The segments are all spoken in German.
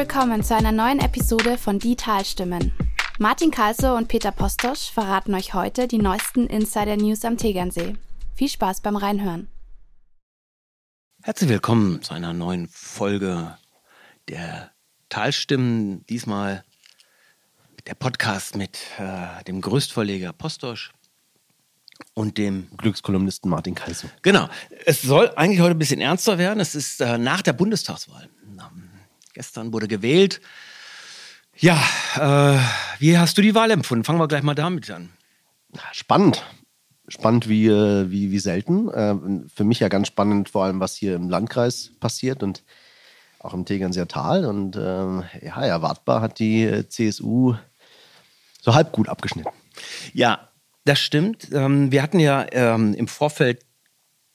willkommen zu einer neuen Episode von Die Talstimmen. Martin Kalso und Peter Postosch verraten euch heute die neuesten Insider-News am Tegernsee. Viel Spaß beim Reinhören. Herzlich willkommen zu einer neuen Folge der Talstimmen. Diesmal der Podcast mit äh, dem Größtverleger Postosch und dem Glückskolumnisten Martin Kalso. Genau. Es soll eigentlich heute ein bisschen ernster werden. Es ist äh, nach der Bundestagswahl. Gestern wurde gewählt. Ja, äh, wie hast du die Wahl empfunden? Fangen wir gleich mal damit an. Spannend. Spannend wie, äh, wie, wie selten. Äh, für mich ja ganz spannend, vor allem, was hier im Landkreis passiert und auch im Tegernseer Tal. Und ähm, ja, erwartbar hat die äh, CSU so halb gut abgeschnitten. Ja, das stimmt. Ähm, wir hatten ja ähm, im Vorfeld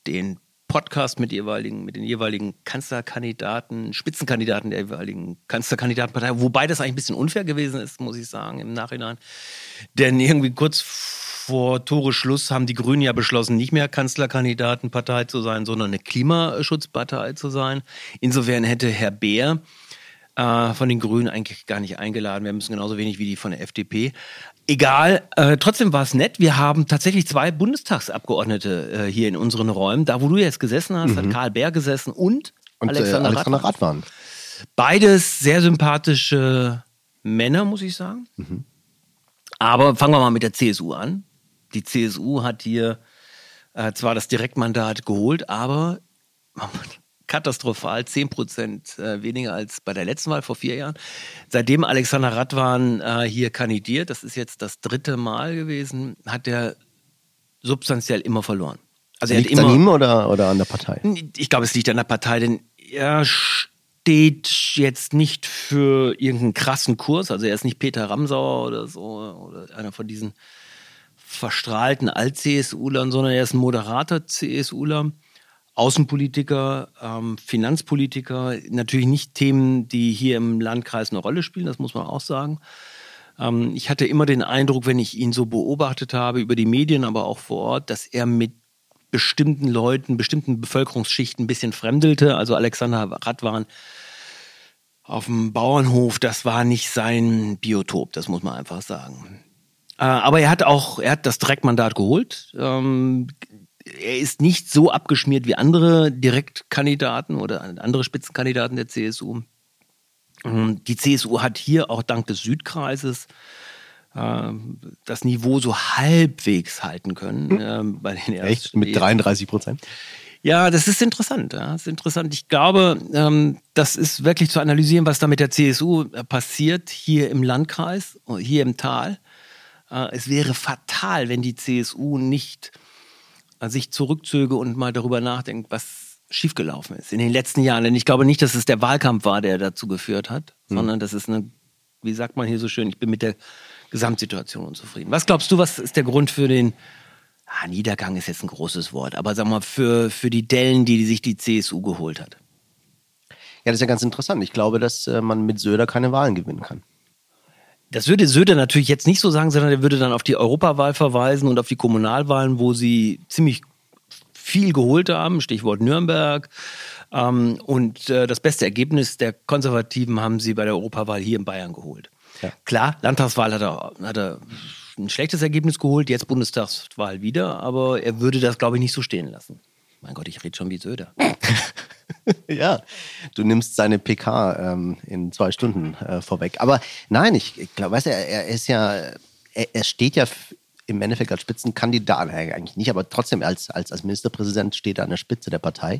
den Podcast mit, jeweiligen, mit den jeweiligen Kanzlerkandidaten, Spitzenkandidaten der jeweiligen Kanzlerkandidatenpartei, wobei das eigentlich ein bisschen unfair gewesen ist, muss ich sagen, im Nachhinein. Denn irgendwie kurz vor Tore Schluss haben die Grünen ja beschlossen, nicht mehr Kanzlerkandidatenpartei zu sein, sondern eine Klimaschutzpartei zu sein. Insofern hätte Herr Beer äh, von den Grünen eigentlich gar nicht eingeladen werden müssen, genauso wenig wie die von der FDP. Egal, äh, trotzdem war es nett. Wir haben tatsächlich zwei Bundestagsabgeordnete äh, hier in unseren Räumen. Da, wo du jetzt gesessen hast, mhm. hat Karl Bär gesessen und, und Alexander, äh, Alexander Radwan. Beides sehr sympathische Männer, muss ich sagen. Mhm. Aber fangen wir mal mit der CSU an. Die CSU hat hier äh, zwar das Direktmandat geholt, aber katastrophal, 10 Prozent äh, weniger als bei der letzten Wahl vor vier Jahren. Seitdem Alexander Radwan äh, hier kandidiert, das ist jetzt das dritte Mal gewesen, hat er substanziell immer verloren. Also er liegt immer, an ihm oder, oder an der Partei? Ich glaube, es liegt an der Partei, denn er steht jetzt nicht für irgendeinen krassen Kurs. Also er ist nicht Peter Ramsauer oder so oder einer von diesen verstrahlten Alt-CSUlern, sondern er ist ein moderater CSUler Außenpolitiker, ähm, Finanzpolitiker, natürlich nicht Themen, die hier im Landkreis eine Rolle spielen, das muss man auch sagen. Ähm, ich hatte immer den Eindruck, wenn ich ihn so beobachtet habe, über die Medien, aber auch vor Ort, dass er mit bestimmten Leuten, bestimmten Bevölkerungsschichten ein bisschen fremdelte. Also Alexander Radwan auf dem Bauernhof, das war nicht sein Biotop, das muss man einfach sagen. Äh, aber er hat auch, er hat das Direktmandat geholt. Ähm, er ist nicht so abgeschmiert wie andere Direktkandidaten oder andere Spitzenkandidaten der CSU. Ähm, die CSU hat hier auch dank des Südkreises äh, das Niveau so halbwegs halten können. Ähm, bei den Echt? Mit 33 Prozent? Ja, das ist interessant. Ja. Das ist interessant. Ich glaube, ähm, das ist wirklich zu analysieren, was da mit der CSU äh, passiert hier im Landkreis, hier im Tal. Äh, es wäre fatal, wenn die CSU nicht sich zurückzöge und mal darüber nachdenkt, was schiefgelaufen ist in den letzten Jahren. Denn ich glaube nicht, dass es der Wahlkampf war, der dazu geführt hat, mhm. sondern das ist eine, wie sagt man hier so schön, ich bin mit der Gesamtsituation unzufrieden. Was glaubst du, was ist der Grund für den ah, Niedergang ist jetzt ein großes Wort, aber sag mal, für, für die Dellen, die, die sich die CSU geholt hat? Ja, das ist ja ganz interessant. Ich glaube, dass äh, man mit Söder keine Wahlen gewinnen kann. Das würde Söder natürlich jetzt nicht so sagen, sondern er würde dann auf die Europawahl verweisen und auf die Kommunalwahlen, wo sie ziemlich viel geholt haben, Stichwort Nürnberg. Ähm, und äh, das beste Ergebnis der Konservativen haben sie bei der Europawahl hier in Bayern geholt. Ja. Klar, Landtagswahl hat er, hat er ein schlechtes Ergebnis geholt, jetzt Bundestagswahl wieder, aber er würde das, glaube ich, nicht so stehen lassen. Mein Gott, ich rede schon wie Söder. ja, du nimmst seine PK ähm, in zwei Stunden äh, vorweg. Aber nein, ich, ich glaube, weißt du, er, er ist ja, er, er steht ja im Endeffekt als Spitzenkandidat, eigentlich nicht, aber trotzdem als, als, als Ministerpräsident steht er an der Spitze der Partei.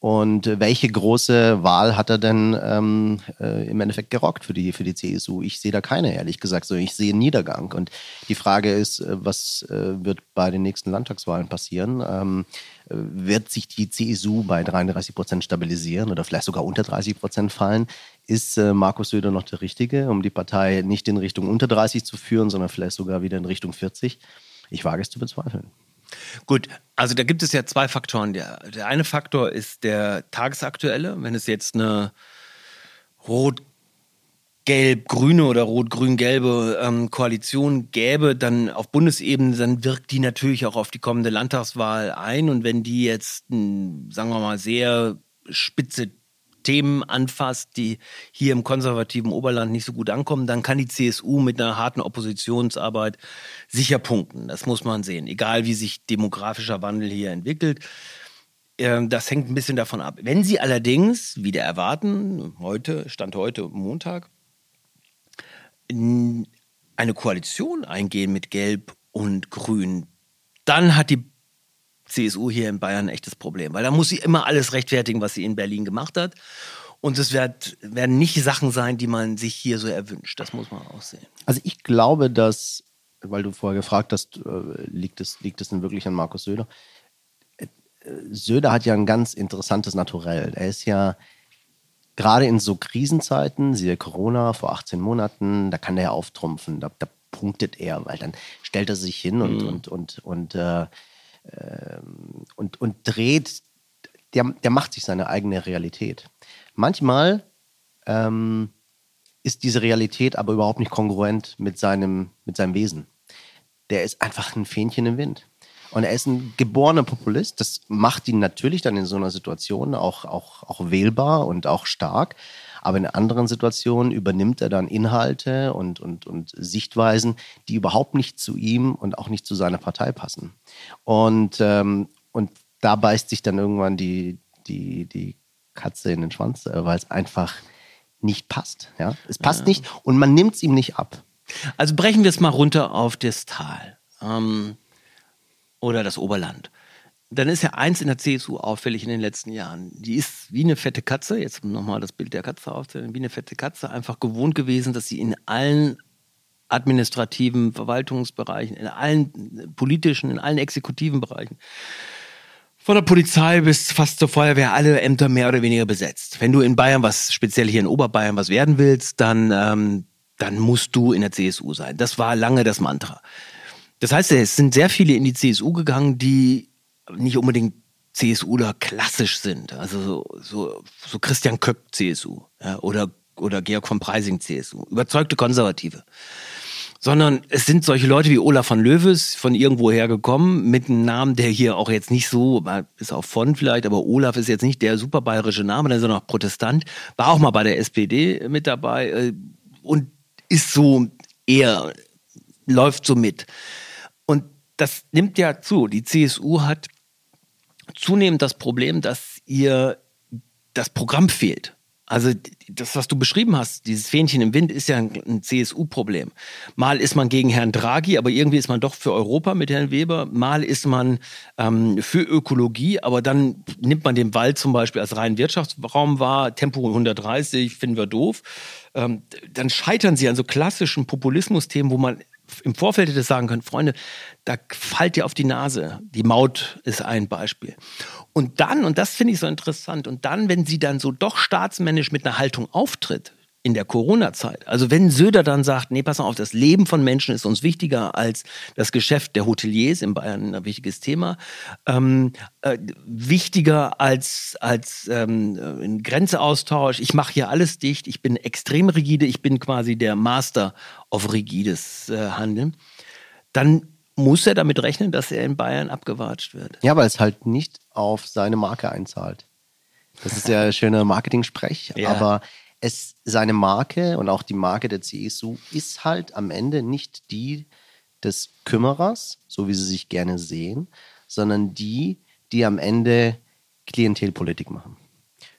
Und welche große Wahl hat er denn ähm, äh, im Endeffekt gerockt für die, für die CSU? Ich sehe da keine, ehrlich gesagt. So, ich sehe einen Niedergang. Und die Frage ist, äh, was äh, wird bei den nächsten Landtagswahlen passieren? Ähm, wird sich die CSU bei 33 Prozent stabilisieren oder vielleicht sogar unter 30 Prozent fallen? Ist äh, Markus Söder noch der Richtige, um die Partei nicht in Richtung unter 30 zu führen, sondern vielleicht sogar wieder in Richtung 40? Ich wage es zu bezweifeln. Gut, also da gibt es ja zwei Faktoren. Der, der eine Faktor ist der tagesaktuelle. Wenn es jetzt eine rot gelb-grüne oder rot-grün-gelbe ähm, Koalition gäbe, dann auf Bundesebene, dann wirkt die natürlich auch auf die kommende Landtagswahl ein. Und wenn die jetzt, sagen wir mal, sehr spitze Themen anfasst, die hier im konservativen Oberland nicht so gut ankommen, dann kann die CSU mit einer harten Oppositionsarbeit sicher punkten. Das muss man sehen. Egal wie sich demografischer Wandel hier entwickelt. Ähm, das hängt ein bisschen davon ab. Wenn Sie allerdings, wieder erwarten, heute, Stand heute Montag, eine Koalition eingehen mit Gelb und Grün, dann hat die CSU hier in Bayern ein echtes Problem, weil da muss sie immer alles rechtfertigen, was sie in Berlin gemacht hat. Und es wird, werden nicht Sachen sein, die man sich hier so erwünscht. Das muss man auch sehen. Also ich glaube, dass, weil du vorher gefragt hast, äh, liegt es, liegt es denn wirklich an Markus Söder? Äh, Söder hat ja ein ganz interessantes Naturell. Er ist ja gerade in so Krisenzeiten, siehe Corona vor 18 Monaten, da kann er ja auftrumpfen, da, da punktet er, weil dann stellt er sich hin und, mhm. und, und, und äh, ähm, und, und dreht, der, der macht sich seine eigene Realität. Manchmal ähm, ist diese Realität aber überhaupt nicht kongruent mit seinem, mit seinem Wesen. Der ist einfach ein Fähnchen im Wind. Und er ist ein geborener Populist. Das macht ihn natürlich dann in so einer Situation auch, auch, auch wählbar und auch stark. Aber in anderen Situationen übernimmt er dann Inhalte und, und, und Sichtweisen, die überhaupt nicht zu ihm und auch nicht zu seiner Partei passen. Und, ähm, und da beißt sich dann irgendwann die, die, die Katze in den Schwanz, äh, weil es einfach nicht passt. Ja? Es passt ja. nicht und man nimmt es ihm nicht ab. Also brechen wir es mal runter auf das Tal ähm, oder das Oberland dann ist ja eins in der CSU auffällig in den letzten Jahren. Die ist wie eine fette Katze, jetzt nochmal das Bild der Katze aufzunehmen, wie eine fette Katze, einfach gewohnt gewesen, dass sie in allen administrativen Verwaltungsbereichen, in allen politischen, in allen exekutiven Bereichen, von der Polizei bis fast zur Feuerwehr, alle Ämter mehr oder weniger besetzt. Wenn du in Bayern was, speziell hier in Oberbayern was werden willst, dann, ähm, dann musst du in der CSU sein. Das war lange das Mantra. Das heißt, es sind sehr viele in die CSU gegangen, die nicht unbedingt CSUler klassisch sind. Also so, so, so Christian Köpp CSU ja, oder, oder Georg von Preising CSU. Überzeugte Konservative. Sondern es sind solche Leute wie Olaf von Löwes von irgendwoher gekommen, mit einem Namen, der hier auch jetzt nicht so, ist auch von vielleicht, aber Olaf ist jetzt nicht der super bayerische Name, der ist auch noch Protestant, war auch mal bei der SPD mit dabei äh, und ist so eher, läuft so mit. Und das nimmt ja zu. Die CSU hat zunehmend das Problem, dass ihr das Programm fehlt. Also das, was du beschrieben hast, dieses Fähnchen im Wind, ist ja ein, CSU-Problem. Mal ist man gegen Herrn Draghi, aber irgendwie ist man doch für Europa mit Herrn Weber. Mal ist man ähm, für Ökologie, aber dann nimmt man den Wald zum Beispiel als reinen Wirtschaftsraum wahr. Tempo 130 finden wir doof. Ähm, dann scheitern sie an so klassischen Populismus-Themen, wo man im Vorfeld hätte sagen können, Freunde, da fallt ihr auf die Nase. Die Maut ist ein Beispiel. Und dann, und das finde ich so interessant, und dann, wenn sie dann so doch staatsmännisch mit einer Haltung auftritt, in der Corona-Zeit. Also wenn Söder dann sagt, nee, pass mal auf, das Leben von Menschen ist uns wichtiger als das Geschäft der Hoteliers in Bayern, ein wichtiges Thema, ähm, äh, wichtiger als, als ähm, ein Grenzeaustausch. Ich mache hier alles dicht, ich bin extrem rigide, ich bin quasi der Master of rigides äh, Handeln. Dann muss er damit rechnen, dass er in Bayern abgewatscht wird. Ja, weil es halt nicht auf seine Marke einzahlt. Das ist ja schöner Marketing-Sprech, ja. aber es, seine Marke und auch die Marke der CSU ist halt am Ende nicht die des Kümmerers, so wie sie sich gerne sehen, sondern die, die am Ende Klientelpolitik machen.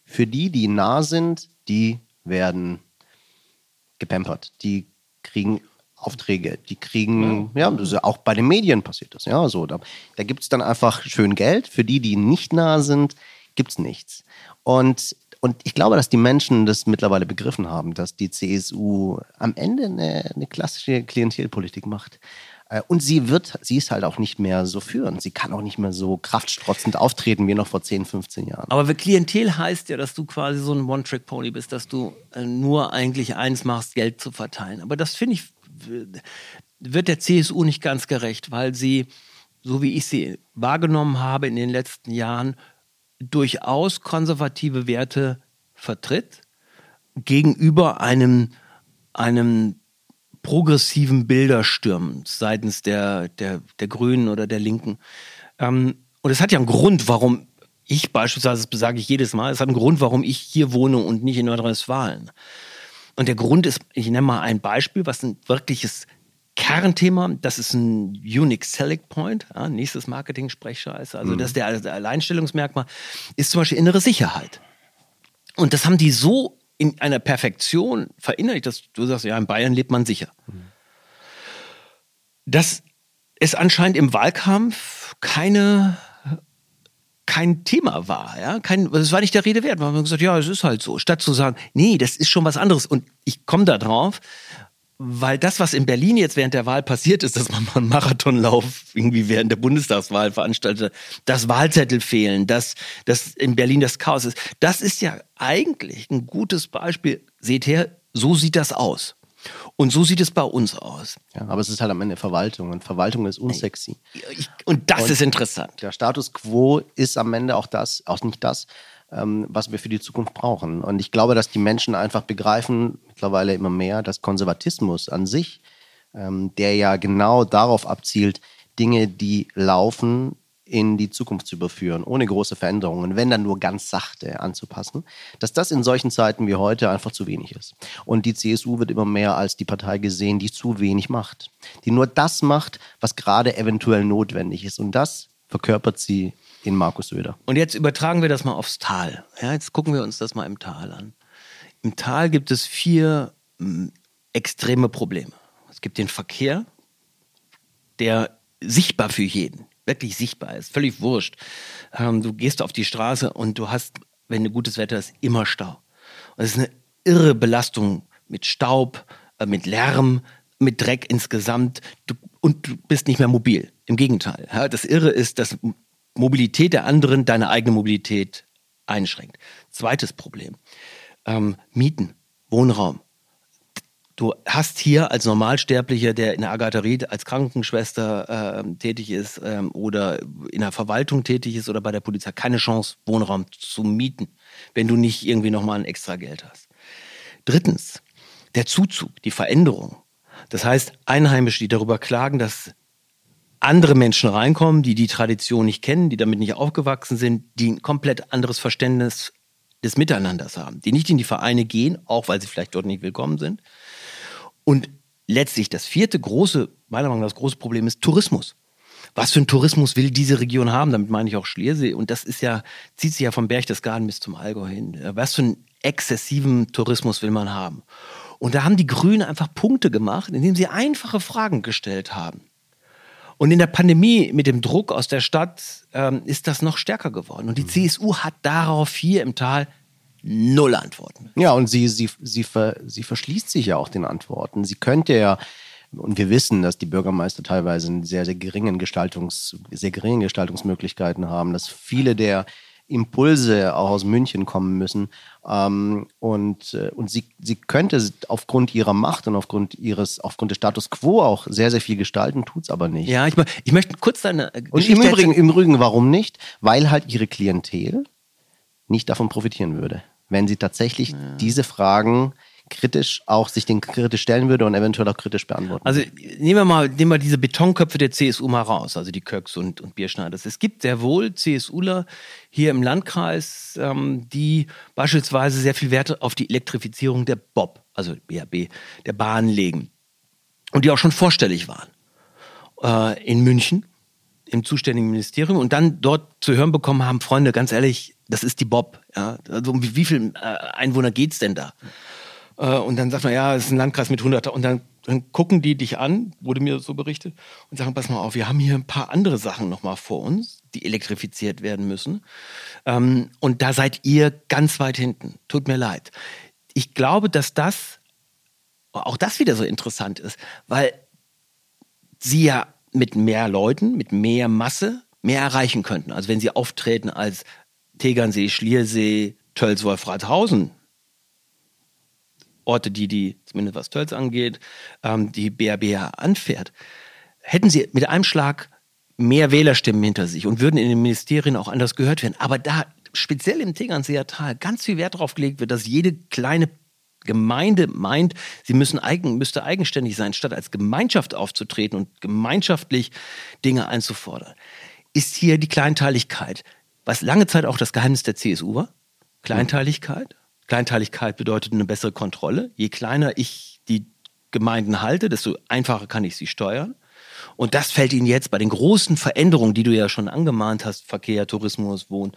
Für die, die nah sind, die werden gepampert. Die kriegen Aufträge, die kriegen, ja, ja auch bei den Medien passiert das, ja, so. Da, da gibt es dann einfach schön Geld. Für die, die nicht nah sind, gibt es nichts. Und und ich glaube, dass die Menschen das mittlerweile begriffen haben, dass die CSU am Ende eine, eine klassische Klientelpolitik macht. Äh, und sie wird, sie ist halt auch nicht mehr so führend. Sie kann auch nicht mehr so kraftstrotzend auftreten wie noch vor 10, 15 Jahren. Aber Klientel heißt ja, dass du quasi so ein One-Trick-Pony bist, dass du äh, nur eigentlich eins machst, Geld zu verteilen. Aber das finde ich, wird der CSU nicht ganz gerecht, weil sie, so wie ich sie wahrgenommen habe in den letzten Jahren, durchaus konservative Werte vertritt gegenüber einem, einem progressiven Bildersturm seitens der, der, der Grünen oder der Linken. Ähm, und es hat ja einen Grund, warum Ich beispielsweise, das sage ich jedes Mal, es hat einen Grund, warum ich hier wohne und nicht in Nordrhein-Westfalen. Und der Grund ist, ich nenne mal ein Beispiel, was ein wirkliches Kernthema, das ist ein Unique Selling Point, ja, nächstes Marketing-Sprechscheiße, also mhm. das ist der, der Alleinstellungsmerkmal, ist zum Beispiel innere Sicherheit. Und das haben die so in einer Perfektion verinnerlicht, dass du sagst, ja, in Bayern lebt man sicher. Mhm. Das ist anscheinend im Wahlkampf keine kein Thema war, ja, kein, das war nicht der Rede wert. Man hat gesagt, ja, es ist halt so. Statt zu sagen, nee, das ist schon was anderes. Und ich komme da drauf, weil das, was in Berlin jetzt während der Wahl passiert ist, dass man mal einen Marathonlauf irgendwie während der Bundestagswahl veranstaltet, dass Wahlzettel fehlen, dass, dass in Berlin das Chaos ist, das ist ja eigentlich ein gutes Beispiel. Seht her, so sieht das aus. Und so sieht es bei uns aus. Ja, aber es ist halt am Ende Verwaltung und Verwaltung ist unsexy. und das und ist interessant. Der Status quo ist am Ende auch das, auch nicht das, ähm, was wir für die Zukunft brauchen. Und ich glaube, dass die Menschen einfach begreifen, mittlerweile immer mehr, dass Konservatismus an sich, ähm, der ja genau darauf abzielt, Dinge, die laufen, in die Zukunft zu überführen, ohne große Veränderungen, wenn dann nur ganz sachte anzupassen, dass das in solchen Zeiten wie heute einfach zu wenig ist. Und die CSU wird immer mehr als die Partei gesehen, die zu wenig macht, die nur das macht, was gerade eventuell notwendig ist. Und das verkörpert sie in Markus Söder. Und jetzt übertragen wir das mal aufs Tal. Ja, jetzt gucken wir uns das mal im Tal an. Im Tal gibt es vier hm, extreme Probleme. Es gibt den Verkehr, der sichtbar für jeden, wirklich sichtbar ist, völlig wurscht. Ähm, du gehst auf die Straße und du hast, wenn gutes Wetter ist, immer Stau. Und es ist eine irre Belastung mit Staub, äh, mit Lärm, mit Dreck insgesamt. Du, und du bist nicht mehr mobil. Im Gegenteil. Das Irre ist, dass Mobilität der anderen deine eigene Mobilität einschränkt. Zweites Problem. Ähm, Mieten, Wohnraum. Du hast hier als Normalsterblicher, der in der Agatharie als Krankenschwester äh, tätig ist ähm, oder in der Verwaltung tätig ist oder bei der Polizei, keine Chance, Wohnraum zu mieten, wenn du nicht irgendwie nochmal ein extra Geld hast. Drittens, der Zuzug, die Veränderung. Das heißt, Einheimische, die darüber klagen, dass andere Menschen reinkommen, die die Tradition nicht kennen, die damit nicht aufgewachsen sind, die ein komplett anderes Verständnis des Miteinanders haben, die nicht in die Vereine gehen, auch weil sie vielleicht dort nicht willkommen sind. Und letztlich das vierte große, meiner Meinung nach das große Problem ist Tourismus. Was für ein Tourismus will diese Region haben? Damit meine ich auch Schliersee. Und das ist ja, zieht sich ja vom Berchtesgaden bis zum Allgäu hin. Was für einen exzessiven Tourismus will man haben? Und da haben die Grünen einfach Punkte gemacht, indem sie einfache Fragen gestellt haben. Und in der Pandemie mit dem Druck aus der Stadt ähm, ist das noch stärker geworden. Und die mhm. CSU hat darauf hier im Tal null Antworten. Ja, und sie, sie, sie, ver, sie verschließt sich ja auch den Antworten. Sie könnte ja, und wir wissen, dass die Bürgermeister teilweise sehr, sehr geringen Gestaltungs, sehr geringen Gestaltungsmöglichkeiten haben, dass viele der Impulse auch aus München kommen müssen. Ähm, und äh, und sie, sie könnte aufgrund ihrer Macht und aufgrund ihres, aufgrund des Status quo auch sehr, sehr viel gestalten, tut es aber nicht. Ja, ich, ich möchte kurz deine Und im Übrigen, im Übrigen, warum nicht? Weil halt ihre Klientel nicht davon profitieren würde, wenn sie tatsächlich ja. diese Fragen kritisch auch sich den kritisch stellen würde und eventuell auch kritisch beantworten. Also nehmen wir mal, nehmen wir diese Betonköpfe der CSU mal raus, also die Köcks und, und Bierschneiders. Es gibt sehr wohl CSUler hier im Landkreis, ähm, die beispielsweise sehr viel Wert auf die Elektrifizierung der BOB, also BAB, der Bahn legen. Und die auch schon vorstellig waren. Äh, in München, im zuständigen Ministerium und dann dort zu hören bekommen haben, Freunde, ganz ehrlich, das ist die Bob. Ja? Also um wie, wie viel äh, Einwohner geht's denn da? Äh, und dann sagt man, ja, es ist ein Landkreis mit 100. Und dann, dann gucken die dich an, wurde mir so berichtet, und sagen, pass mal auf, wir haben hier ein paar andere Sachen nochmal vor uns, die elektrifiziert werden müssen. Ähm, und da seid ihr ganz weit hinten. Tut mir leid. Ich glaube, dass das, auch das wieder so interessant ist, weil sie ja mit mehr Leuten, mit mehr Masse mehr erreichen könnten. Also wenn sie auftreten als Tegernsee, Schliersee, Tölz, Wolfratshausen, Orte, die die, zumindest was Tölz angeht, ähm, die BRB anfährt, hätten sie mit einem Schlag mehr Wählerstimmen hinter sich und würden in den Ministerien auch anders gehört werden. Aber da speziell im Tegernseer Tal ganz viel Wert darauf gelegt wird, dass jede kleine Gemeinde meint, sie müssen eigen, müsste eigenständig sein, statt als Gemeinschaft aufzutreten und gemeinschaftlich Dinge einzufordern, ist hier die Kleinteiligkeit was lange Zeit auch das Geheimnis der CSU war. Kleinteiligkeit. Kleinteiligkeit bedeutet eine bessere Kontrolle. Je kleiner ich die Gemeinden halte, desto einfacher kann ich sie steuern. Und das fällt ihnen jetzt bei den großen Veränderungen, die du ja schon angemahnt hast, Verkehr, Tourismus, Wohnen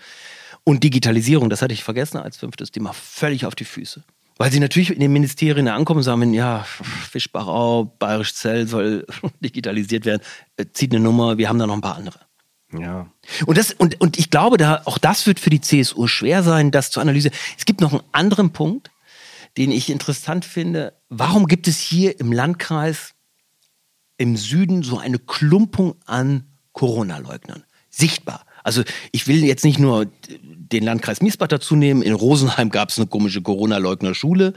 und Digitalisierung, das hatte ich vergessen als fünftes Thema, völlig auf die Füße. Weil sie natürlich in den Ministerien ankommen und sagen, ja, Fischbachau, Bayerisch Zell soll digitalisiert werden, äh, zieht eine Nummer, wir haben da noch ein paar andere. Ja. Und, das, und, und ich glaube, da, auch das wird für die CSU schwer sein, das zu analysieren. Es gibt noch einen anderen Punkt, den ich interessant finde. Warum gibt es hier im Landkreis im Süden so eine Klumpung an Corona-Leugnern? Sichtbar. Also ich will jetzt nicht nur den Landkreis Miesbach dazu nehmen. In Rosenheim gab es eine komische Corona-Leugner-Schule.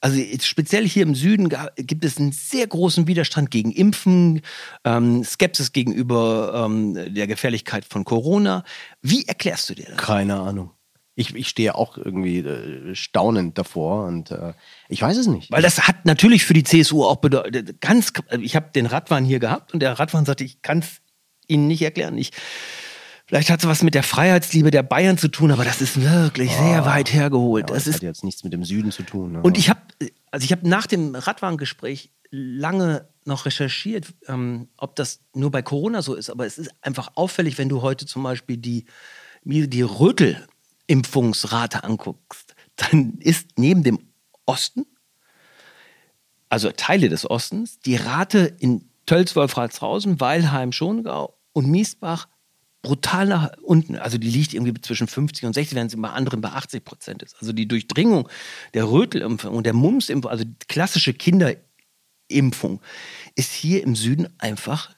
Also speziell hier im Süden gibt es einen sehr großen Widerstand gegen Impfen, ähm, Skepsis gegenüber ähm, der Gefährlichkeit von Corona. Wie erklärst du dir das? Keine Ahnung. Ich, ich stehe auch irgendwie äh, staunend davor und äh, ich weiß es nicht. Weil das hat natürlich für die CSU auch bedeutet, ganz, ich habe den Radwan hier gehabt und der Radwan sagte, ich kann es Ihnen nicht erklären. Ich Vielleicht hat es was mit der Freiheitsliebe der Bayern zu tun, aber das ist wirklich oh, sehr weit hergeholt. Ja, das, das hat jetzt nichts mit dem Süden zu tun. Ne? Und ich habe, also ich habe nach dem Radwarengespräch lange noch recherchiert, ähm, ob das nur bei Corona so ist, aber es ist einfach auffällig, wenn du heute zum Beispiel die, die Rötel-Impfungsrate anguckst, dann ist neben dem Osten, also Teile des Ostens, die Rate in Tölz, Wolfratshausen, Weilheim, Schongau und Miesbach brutal nach unten. Also die liegt irgendwie zwischen 50 und 60, während sie bei anderen bei 80 Prozent ist. Also die Durchdringung der Rötelimpfung und der Mumpsimpfung, also klassische Kinderimpfung, ist hier im Süden einfach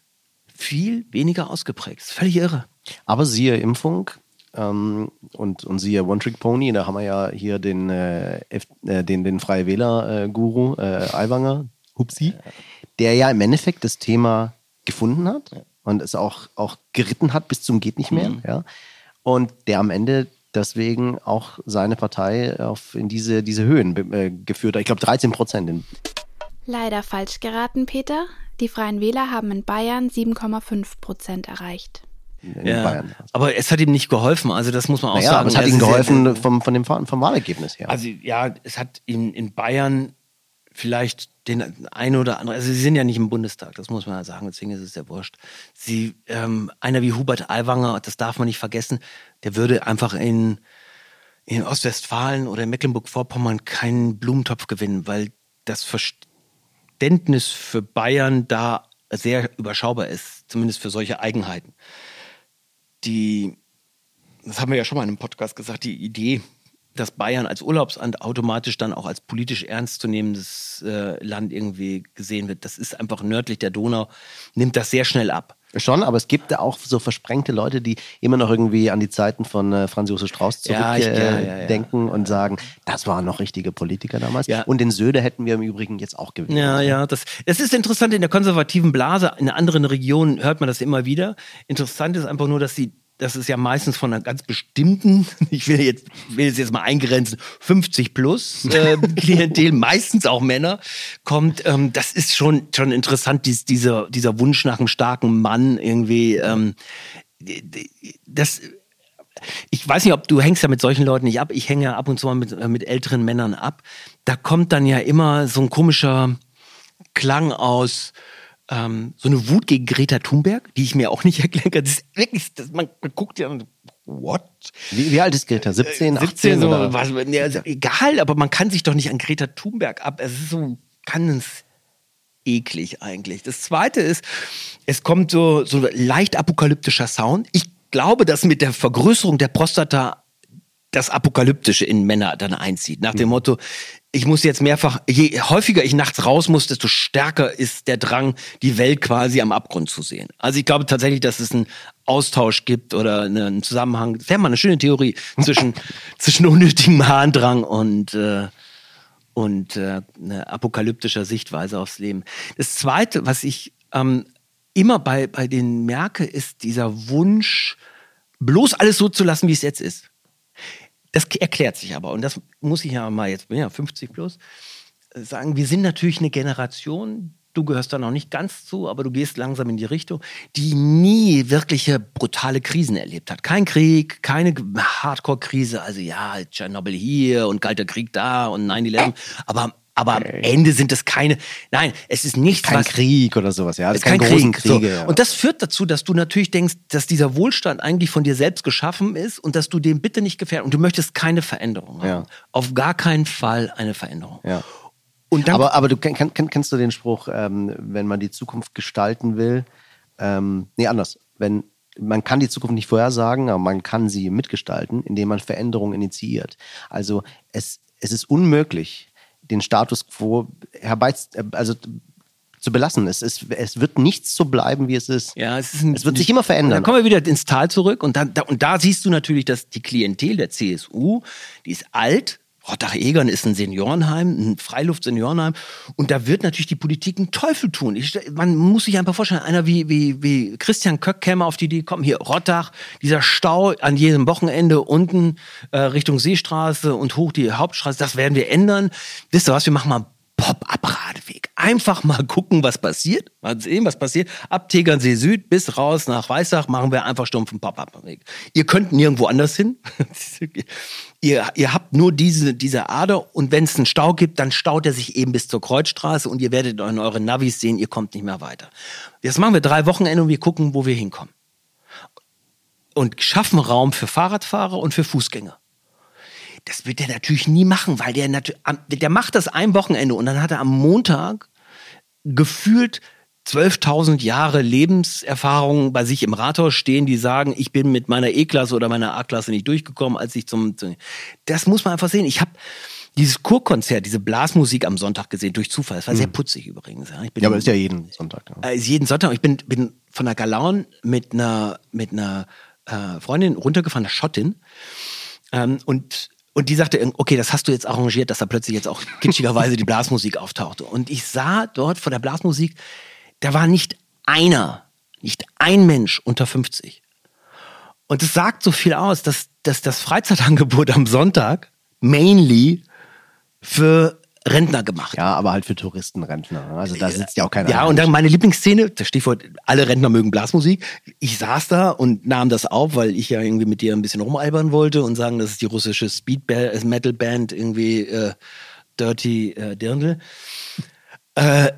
viel weniger ausgeprägt. Völlig irre. Aber siehe Impfung ähm, und, und siehe One Trick Pony, da haben wir ja hier den, äh, äh, den, den Freie Wähler-Guru äh, Aiwanger, Hupsi, der ja im Endeffekt das Thema gefunden hat. Und es auch, auch geritten hat bis zum geht nicht mehr. Mhm. Ja. Und der am Ende deswegen auch seine Partei auf, in diese, diese Höhen äh, geführt hat. Ich glaube 13 Prozent. Leider falsch geraten, Peter. Die Freien Wähler haben in Bayern 7,5 Prozent erreicht. Ja, Bayern. Aber es hat ihm nicht geholfen. Also das muss man auch naja, sagen. Es hat ihm geholfen vom, von dem, vom Wahlergebnis her. Also ja, es hat ihm in Bayern vielleicht den einen oder anderen, also sie sind ja nicht im Bundestag, das muss man ja sagen, deswegen ist es ja wurscht. Sie, ähm, einer wie Hubert Aiwanger, das darf man nicht vergessen, der würde einfach in, in Ostwestfalen oder in Mecklenburg-Vorpommern keinen Blumentopf gewinnen, weil das Verständnis für Bayern da sehr überschaubar ist, zumindest für solche Eigenheiten. Die, das haben wir ja schon mal in einem Podcast gesagt, die Idee, dass Bayern als Urlaubsamt automatisch dann auch als politisch ernstzunehmendes äh, Land irgendwie gesehen wird. Das ist einfach nördlich der Donau, nimmt das sehr schnell ab. Schon, aber es gibt da auch so versprengte Leute, die immer noch irgendwie an die Zeiten von äh, Franz Josef Strauß zurückdenken ja, ja, ja, denken und sagen, das waren noch richtige Politiker damals. Und den Söder hätten wir im Übrigen jetzt auch gewählt. Ja, ja, das, das ist interessant. In der konservativen Blase, in anderen Regionen hört man das immer wieder. Interessant ist einfach nur, dass sie das ist ja meistens von einer ganz bestimmten, ich will jetzt, will es jetzt mal eingrenzen, 50 plus äh, Klientel, meistens auch Männer, kommt. Ähm, das ist schon, schon interessant, dies, dieser, dieser Wunsch nach einem starken Mann irgendwie. Ähm, das, ich weiß nicht, ob du hängst ja mit solchen Leuten nicht ab. Ich hänge ja ab und zu mal mit, äh, mit älteren Männern ab. Da kommt dann ja immer so ein komischer Klang aus, ähm, so eine Wut gegen Greta Thunberg, die ich mir auch nicht erklären kann. Das ist wirklich, das, man guckt ja und what? Wie, wie alt ist Greta? 17, 18? 17 so, oder? Was, ja, also egal, aber man kann sich doch nicht an Greta Thunberg ab. Es ist so, es eklig eigentlich. Das zweite ist, es kommt so, so leicht apokalyptischer Sound. Ich glaube, dass mit der Vergrößerung der Prostata das Apokalyptische in Männer dann einzieht. Nach dem mhm. Motto, ich muss jetzt mehrfach, je häufiger ich nachts raus muss, desto stärker ist der Drang, die Welt quasi am Abgrund zu sehen. Also ich glaube tatsächlich, dass es einen Austausch gibt oder einen Zusammenhang. Das wäre mal eine schöne Theorie zwischen, zwischen unnötigem Harndrang und, äh, und äh, apokalyptischer Sichtweise aufs Leben. Das Zweite, was ich ähm, immer bei, bei denen merke, ist dieser Wunsch, bloß alles so zu lassen, wie es jetzt ist. Das erklärt sich aber, und das muss ich ja mal jetzt, bin ja 50 plus, äh, sagen, wir sind natürlich eine Generation, du gehörst da noch nicht ganz zu, aber du gehst langsam in die Richtung, die nie wirkliche brutale Krisen erlebt hat. Kein Krieg, keine Hardcore-Krise, also ja, Tschernobyl hier und kalter Krieg da und 9-11, aber aber am Ende sind es keine, nein, es ist nichts, Kein was, Krieg oder sowas, ja. es Das ist kein großen Krieg. So. Kriege. ja. Und das führt dazu, dass du natürlich denkst, dass dieser Wohlstand eigentlich von dir selbst geschaffen ist und dass du den bitte nicht gefährdest. Und du möchtest keine Veränderung haben. Ja. Auf gar keinen Fall eine Veränderung. Ja. Dann, aber, aber du kenn, kenn, kennst du den Spruch, ähm, wenn man die Zukunft gestalten will, ähm, nee, anders. Wenn, man kann die Zukunft nicht vorhersagen, aber man kann sie mitgestalten, indem man Veränderungen initiiert. Also es, es ist unmöglich, den Status quo herbei, also zu belassen. Es, ist, es wird nichts so bleiben, wie es ist. ja, es, ist ein, Es wird sich immer verändern. dann kommen wir wieder ins Tal zurück und, dann, da, und da siehst du natürlich, dass die Klientel der CSU, die ist alt. Rottach-Egern ist ein Seniorenheim, ein Freiluft-Seniorenheim. Und da wird natürlich die Politik einen Teufel tun. Ich, man muss sich einfach vorstellen, einer wie, wie, wie Christian Köck käme auf die Idee, komm hier, Rottach, dieser Stau an jedem Wochenende unten äh, Richtung Seestraße und hoch die Hauptstraße, das werden wir ändern. Wisst ihr was, wir machen mal einen Pop-up-Radeweg. Einfach mal gucken, was passiert. Mal sehen, was passiert. Ab Tegernsee Süd bis raus nach Weissach machen wir einfach stumpfen Pop-up-Weg. Ihr könnt nirgendwo anders hin. ihr, ihr habt nur diese, diese Ader und wenn es einen Stau gibt, dann staut er sich eben bis zur Kreuzstraße und ihr werdet in euren Navis sehen, ihr kommt nicht mehr weiter. Jetzt machen wir drei Wochenende und wir gucken, wo wir hinkommen. Und schaffen Raum für Fahrradfahrer und für Fußgänger. Das wird er natürlich nie machen, weil der der macht das ein Wochenende und dann hat er am Montag gefühlt 12.000 Jahre Lebenserfahrung bei sich im Rathaus stehen, die sagen, ich bin mit meiner E-Klasse oder meiner A-Klasse nicht durchgekommen, als ich zum, zum das muss man einfach sehen. Ich habe dieses Chorkonzert, diese Blasmusik am Sonntag gesehen, durch Zufall. Das war sehr putzig übrigens. Ja, ich bin ja, aber ist ja jeden Sonntag. Ja. äh, ist jeden Sonntag. Ich bin, bin von der Galaun mit einer, mit einer äh, Freundin runtergefahren, einer Schottin. Ähm, und, und die sagte, okay, das hast du jetzt arrangiert, dass da plötzlich jetzt auch kitschigerweise die Blasmusik auftauchte. Und ich sah dort vor der Blasmusik, da war nicht einer, nicht ein Mensch unter 50. Und es sagt so viel aus, dass, dass das Freizeitangebot am Sonntag mainly für Rentner gemacht ja, aber halt für Touristen, Rentner. Also da sitzt ja auch keiner. ja, und dann meine Lieblingsszene, das Stichwort, alle Rentner mögen Blasmusik. Ich saß da und nahm das auf, weil ich ja irgendwie mit dir ein bisschen rumalbern wollte und sagen, das ist die russische Speed-Metal-Band, irgendwie äh, Dirty äh, Dirndl. Äh,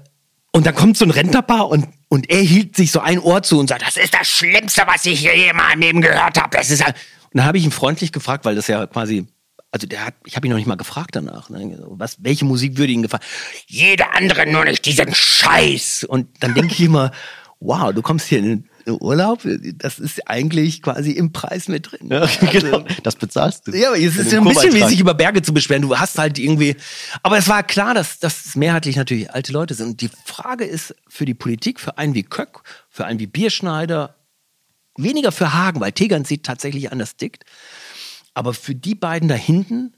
und dann kommt so ein Rentnerpaar und, und er hielt sich so ein Ohr zu und sagt, das ist das Schlimmste, was ich hier meinem Leben gehört habe. Das ist und dann habe ich ihn freundlich gefragt, weil das ja quasi, also der hat, ich habe ihn noch nicht mal gefragt danach. Ne? Was, welche Musik würde ihn gefallen? Jede andere, nur nicht diesen Scheiß. Und dann denke ich immer, wow, du kommst hier in Urlaub, das ist eigentlich quasi im Preis mit drin. Ja, genau. Das bezahlst du. Ja, aber es ist ein bisschen wie sich über Berge zu beschweren. Du hast halt irgendwie. Aber es war klar, dass, es mehrheitlich natürlich alte Leute sind. Und die Frage ist für die Politik, für einen wie Köck, für einen wie Bierschneider, weniger für Hagen, weil Tegernsee tatsächlich anders tickt. Aber für die beiden da hinten,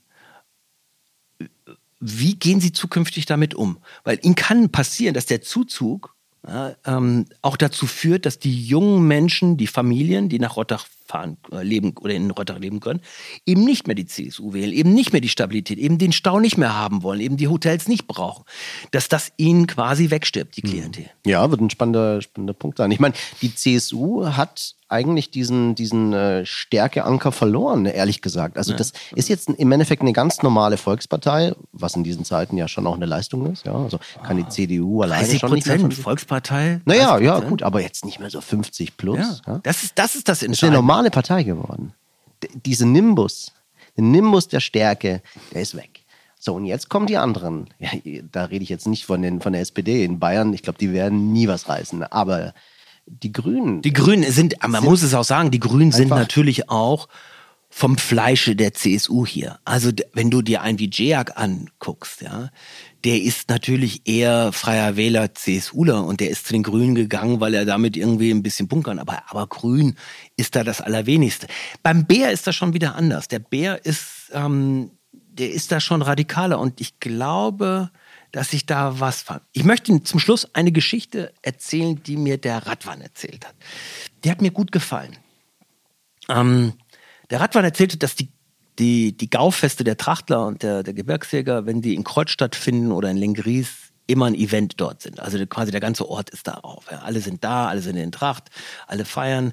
wie gehen sie zukünftig damit um? Weil ihnen kann passieren, dass der Zuzug ähm, auch dazu führt, dass die jungen Menschen, die Familien, die nach Rottach fahren, äh, leben oder in Rottach leben können, eben nicht mehr die CSU wählen, eben nicht mehr die Stabilität, eben den Stau nicht mehr haben wollen, eben die Hotels nicht brauchen. Dass das ihnen quasi wegstirbt, die Klientel. Ja, wird ein spannender, spannender Punkt sein. Ich meine, die CSU hat eigentlich diesen, diesen äh, Stärkeanker verloren, ehrlich gesagt. Also das ist jetzt im Endeffekt eine ganz normale Volkspartei, was in diesen Zeiten ja schon auch eine Leistung ist. Ja, also kann die CDU alleine 30 schon nicht mehr von- Volkspartei. Naja, 30%. ja, gut, aber jetzt nicht mehr so 50 plus. Ja. Ja. Das, ist, das ist das ist eine Entscheidende. Normale Partei geworden. D diese Nimbus, der Nimbus der Stärke, der ist weg. So, und jetzt kommen die anderen. Ja, da rede ich jetzt nicht von, den, von der SPD in Bayern. Ich glaube, die werden nie was reißen. Aber die Grünen, Die Grünen sind, man muss es auch sagen, die Grünen sind natürlich auch vom Fleische der CSU hier. Also wenn du dir einen wie Jejak anguckst, ja, der ist natürlich eher freier Wähler CSUler und der ist zu den Grünen gegangen, weil er damit irgendwie ein bisschen bunkern. Aber, aber Grün ist da das Allerwenigste. Beim Bär ist das schon wieder anders. Der Bär ist, ähm, der ist da schon radikaler und ich glaube, dass ich da was fand. Ich möchte zum Schluss eine Geschichte erzählen, die mir der Radwan erzählt hat. Die hat mir gut gefallen. Ähm, der Radwan erzählte, dass die, die, die Gaufeste der Trachtler und der, der Gebirgsjäger, wenn die in Kreuzstadt finden oder in Lengries, immer ein Event dort sind. Also quasi der ganze Ort ist darauf. Ja. Alle sind da, alle sind in Tracht, alle feiern.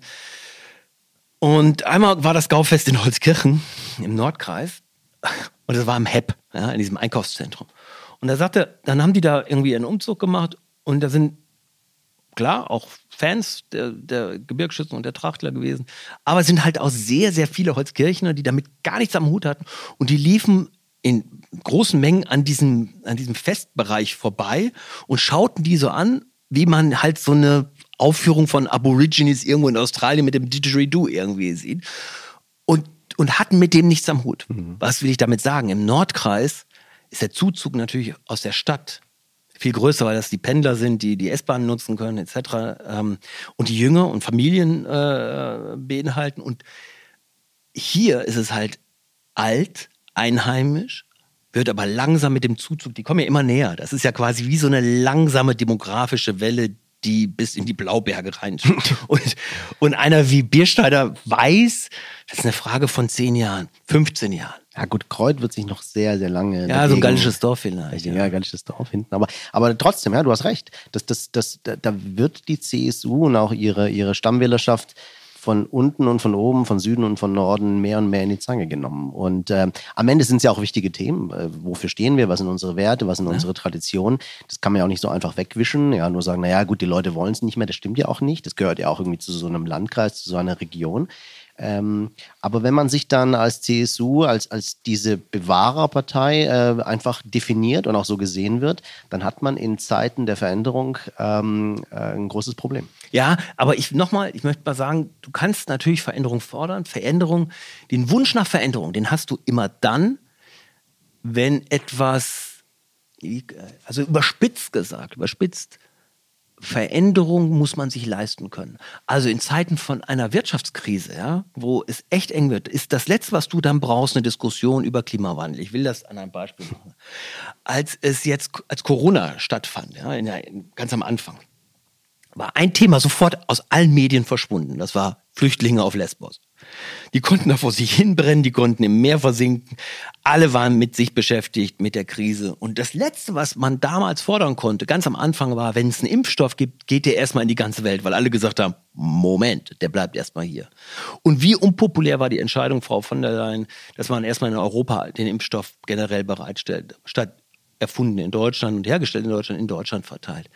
Und einmal war das Gaufest in Holzkirchen im Nordkreis und es war im HEP, ja, in diesem Einkaufszentrum. Und da sagte, dann haben die da irgendwie einen Umzug gemacht und da sind klar auch Fans der, der Gebirgsschützen und der Trachtler gewesen, aber es sind halt auch sehr, sehr viele Holzkirchner, die damit gar nichts am Hut hatten und die liefen in großen Mengen an diesem, an diesem Festbereich vorbei und schauten die so an, wie man halt so eine Aufführung von Aborigines irgendwo in Australien mit dem Didgeridoo irgendwie sieht. Und, und hatten mit dem nichts am Hut. Mhm. Was will ich damit sagen? Im Nordkreis ist der Zuzug natürlich aus der Stadt viel größer, weil das die Pendler sind, die die S-Bahn nutzen können, etc. Ähm, und die Jünger und Familien äh, beinhalten. Und hier ist es halt alt, einheimisch, wird aber langsam mit dem Zuzug, die kommen ja immer näher. Das ist ja quasi wie so eine langsame demografische Welle, die bis in die Blauberge rein. und, und einer wie Biersteiner weiß, das ist eine Frage von zehn Jahren, 15 Jahren. Ja gut, Kreuz wird sich noch sehr, sehr lange. Ja, so ein gallisches Dorf vielleicht. Ja, ja gallisches Dorf hinten. Aber, aber trotzdem, ja, du hast recht. Das, das, das, da wird die CSU und auch ihre, ihre Stammwählerschaft von unten und von oben, von Süden und von Norden mehr und mehr in die Zange genommen. Und äh, am Ende sind es ja auch wichtige Themen. Äh, wofür stehen wir? Was sind unsere Werte? Was sind ja. unsere Traditionen? Das kann man ja auch nicht so einfach wegwischen. Ja, nur sagen, naja, gut, die Leute wollen es nicht mehr. Das stimmt ja auch nicht. Das gehört ja auch irgendwie zu so einem Landkreis, zu so einer Region. Ähm, aber wenn man sich dann als CSU, als, als diese Bewahrerpartei äh, einfach definiert und auch so gesehen wird, dann hat man in Zeiten der Veränderung ähm, äh, ein großes Problem. Ja, aber ich nochmal, ich möchte mal sagen, du kannst natürlich Veränderung fordern. Veränderung, den Wunsch nach Veränderung, den hast du immer dann, wenn etwas, also überspitzt gesagt, überspitzt, Veränderung muss man sich leisten können. Also in Zeiten von einer Wirtschaftskrise, ja, wo es echt eng wird, ist das Letzte, was du dann brauchst, eine Diskussion über Klimawandel. Ich will das an einem Beispiel machen. Als es jetzt, als Corona stattfand, ja, in ganz am Anfang, war ein Thema sofort aus allen Medien verschwunden. Das war Flüchtlinge auf Lesbos. Die konnten da vor sich hinbrennen, die konnten im Meer versinken. Alle waren mit sich beschäftigt, mit der Krise. Und das Letzte, was man damals fordern konnte, ganz am Anfang war, wenn es einen Impfstoff gibt, geht der erstmal in die ganze Welt, weil alle gesagt haben, Moment, der bleibt erstmal hier. Und wie unpopulär war die Entscheidung, Frau von der Leyen, dass man erstmal in Europa den Impfstoff generell bereitstellt, statt erfunden in Deutschland und hergestellt in Deutschland, in Deutschland verteilt.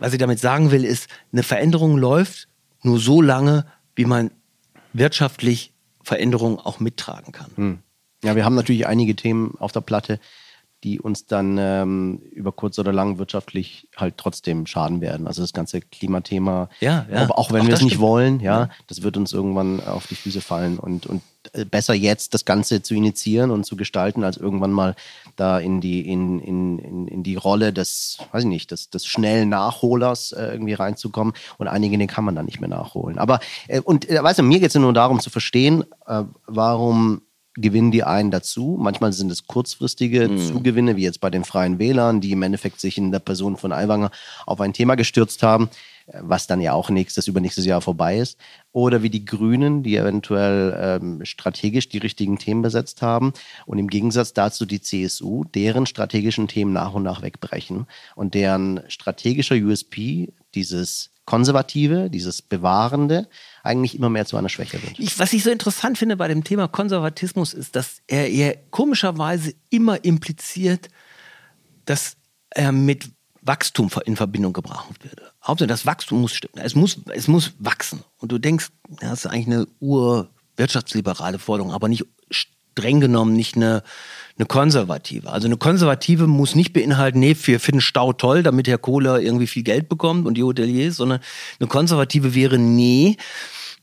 Was ich damit sagen will, ist, eine Veränderung läuft nur so lange, wie man wirtschaftlich Veränderungen auch mittragen kann. Hm. Ja, wir haben natürlich einige Themen auf der Platte, die uns dann ähm, über kurz oder lang wirtschaftlich halt trotzdem schaden werden. Also das ganze Klimathema, ja, ja. auch, auch wenn wir es nicht wollen, ja, ja, das wird uns irgendwann auf die Füße fallen. Und, und äh, besser jetzt das Ganze zu initiieren und zu gestalten, als irgendwann mal da in die, in, in, in, in die Rolle des, weiß ich nicht, des, des schnellen Nachholers äh, irgendwie reinzukommen. Und einige Dinge kann man dann nicht mehr nachholen. Aber, äh, und äh, weißt du, mir geht es nur darum zu verstehen, äh, warum gewinnen die einen dazu. Manchmal sind es kurzfristige mhm. Zugewinne, wie jetzt bei den Freien Wählern, die im Endeffekt sich in der Person von Aiwanger auf ein Thema gestürzt haben, was dann ja auch nächstes, übernächstes Jahr vorbei ist. Oder wie die Grünen, die eventuell ähm, strategisch die richtigen Themen besetzt haben und im Gegensatz dazu die CSU, deren strategischen Themen nach und nach wegbrechen und deren strategischer USP, dieses Konservative, dieses Bewahrende, eigentlich immer mehr zu einer Schwäche wird. Ich, was ich so interessant finde bei dem Thema Konservatismus ist, dass er, er komischerweise immer impliziert, dass er mit Wachstum in Verbindung gebracht wird. Hauptsache, das Wachstum muss stimmen. Es muss, es muss wachsen. Und du denkst, das ist eigentlich eine urwirtschaftsliberale Forderung, aber nicht streng genommen nicht eine, eine konservative. Also eine konservative muss nicht beinhalten, nee, wir finden Stau toll, damit Herr Kohler irgendwie viel Geld bekommt und die Hoteliers, sondern eine konservative wäre, nee,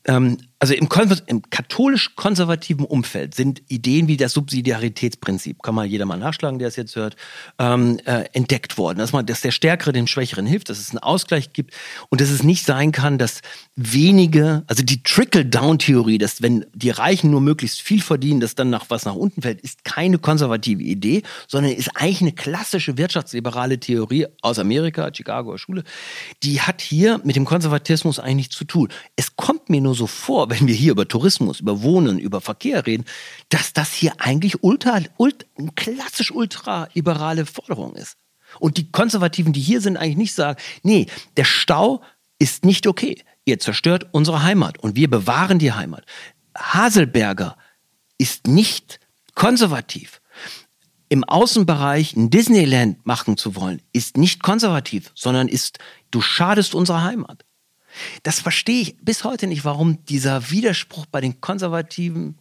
ähm, also im, im katholisch-konservativen Umfeld sind Ideen wie das Subsidiaritätsprinzip, kann mal jeder mal nachschlagen, der es jetzt hört, ähm, äh, entdeckt worden. Dass man, dass der Stärkere dem Schwächeren hilft, dass es einen Ausgleich gibt und dass es nicht sein kann, dass wenige, also die Trickle-Down-Theorie, dass wenn die Reichen nur möglichst viel verdienen, dass dann nach was nach unten fällt, ist keine konservative Idee, sondern ist eigentlich eine klassische wirtschaftsliberale Theorie aus Amerika, Chicagoer Schule. Die hat hier mit dem Konservatismus eigentlich nichts zu tun. Es kommt mir nur so vor, wenn wir hier über Tourismus, über Wohnen, über Verkehr reden, dass das hier eigentlich ultra, ultra klassisch ultraliberale Forderung ist. Und die Konservativen, die hier sind, eigentlich nicht sagen, nee, der Stau ist nicht okay. Ihr zerstört unsere Heimat und wir bewahren die Heimat. Haselberger ist nicht konservativ. Im Außenbereich ein Disneyland machen zu wollen, ist nicht konservativ, sondern ist, du schadest unserer Heimat. Das verstehe ich bis heute nicht, warum dieser Widerspruch bei den Konservativen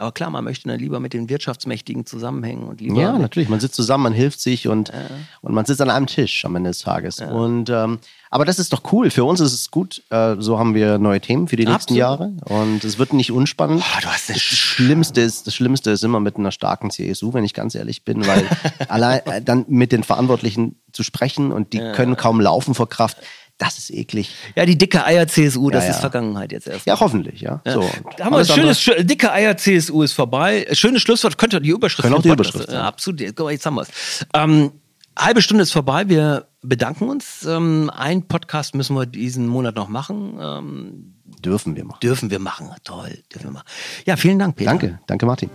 aber klar, man möchte dann lieber mit den Wirtschaftsmächtigen zusammenhängen und lieber. Ja, natürlich. Man sitzt zusammen, man hilft sich und, ja. und man sitzt an einem Tisch am Ende des Tages. Ja. Und ähm, aber das ist doch cool. Für uns ist es gut. Äh, so haben wir neue Themen für die nächsten Jahre. Und es wird nicht unspannend. Oh, du hast das, Schlimmste ist, das Schlimmste ist immer mit einer starken CSU, wenn ich ganz ehrlich bin, weil allein äh, dann mit den Verantwortlichen zu sprechen und die ja. können kaum laufen vor Kraft das ist eklig. Ja, die dicke Eier CSU, das ja, ja. ist Vergangenheit jetzt erst. Ja, hoffentlich, ja. ja. So. Da haben wir das schönes, sch dicke Eier CSU ist vorbei. Schönes Schlusswort, könnte die Überschrift Können auch die Überschrift. Ja, absolut. Jetzt haben wir es. Ähm, halbe Stunde ist vorbei. Wir bedanken uns. Ähm, ein Podcast müssen wir diesen Monat noch machen. Ähm, dürfen wir machen. Dürfen wir machen. Toll. Dürfen wir machen. Ja, vielen Dank, Peter. Danke. Danke, Martin.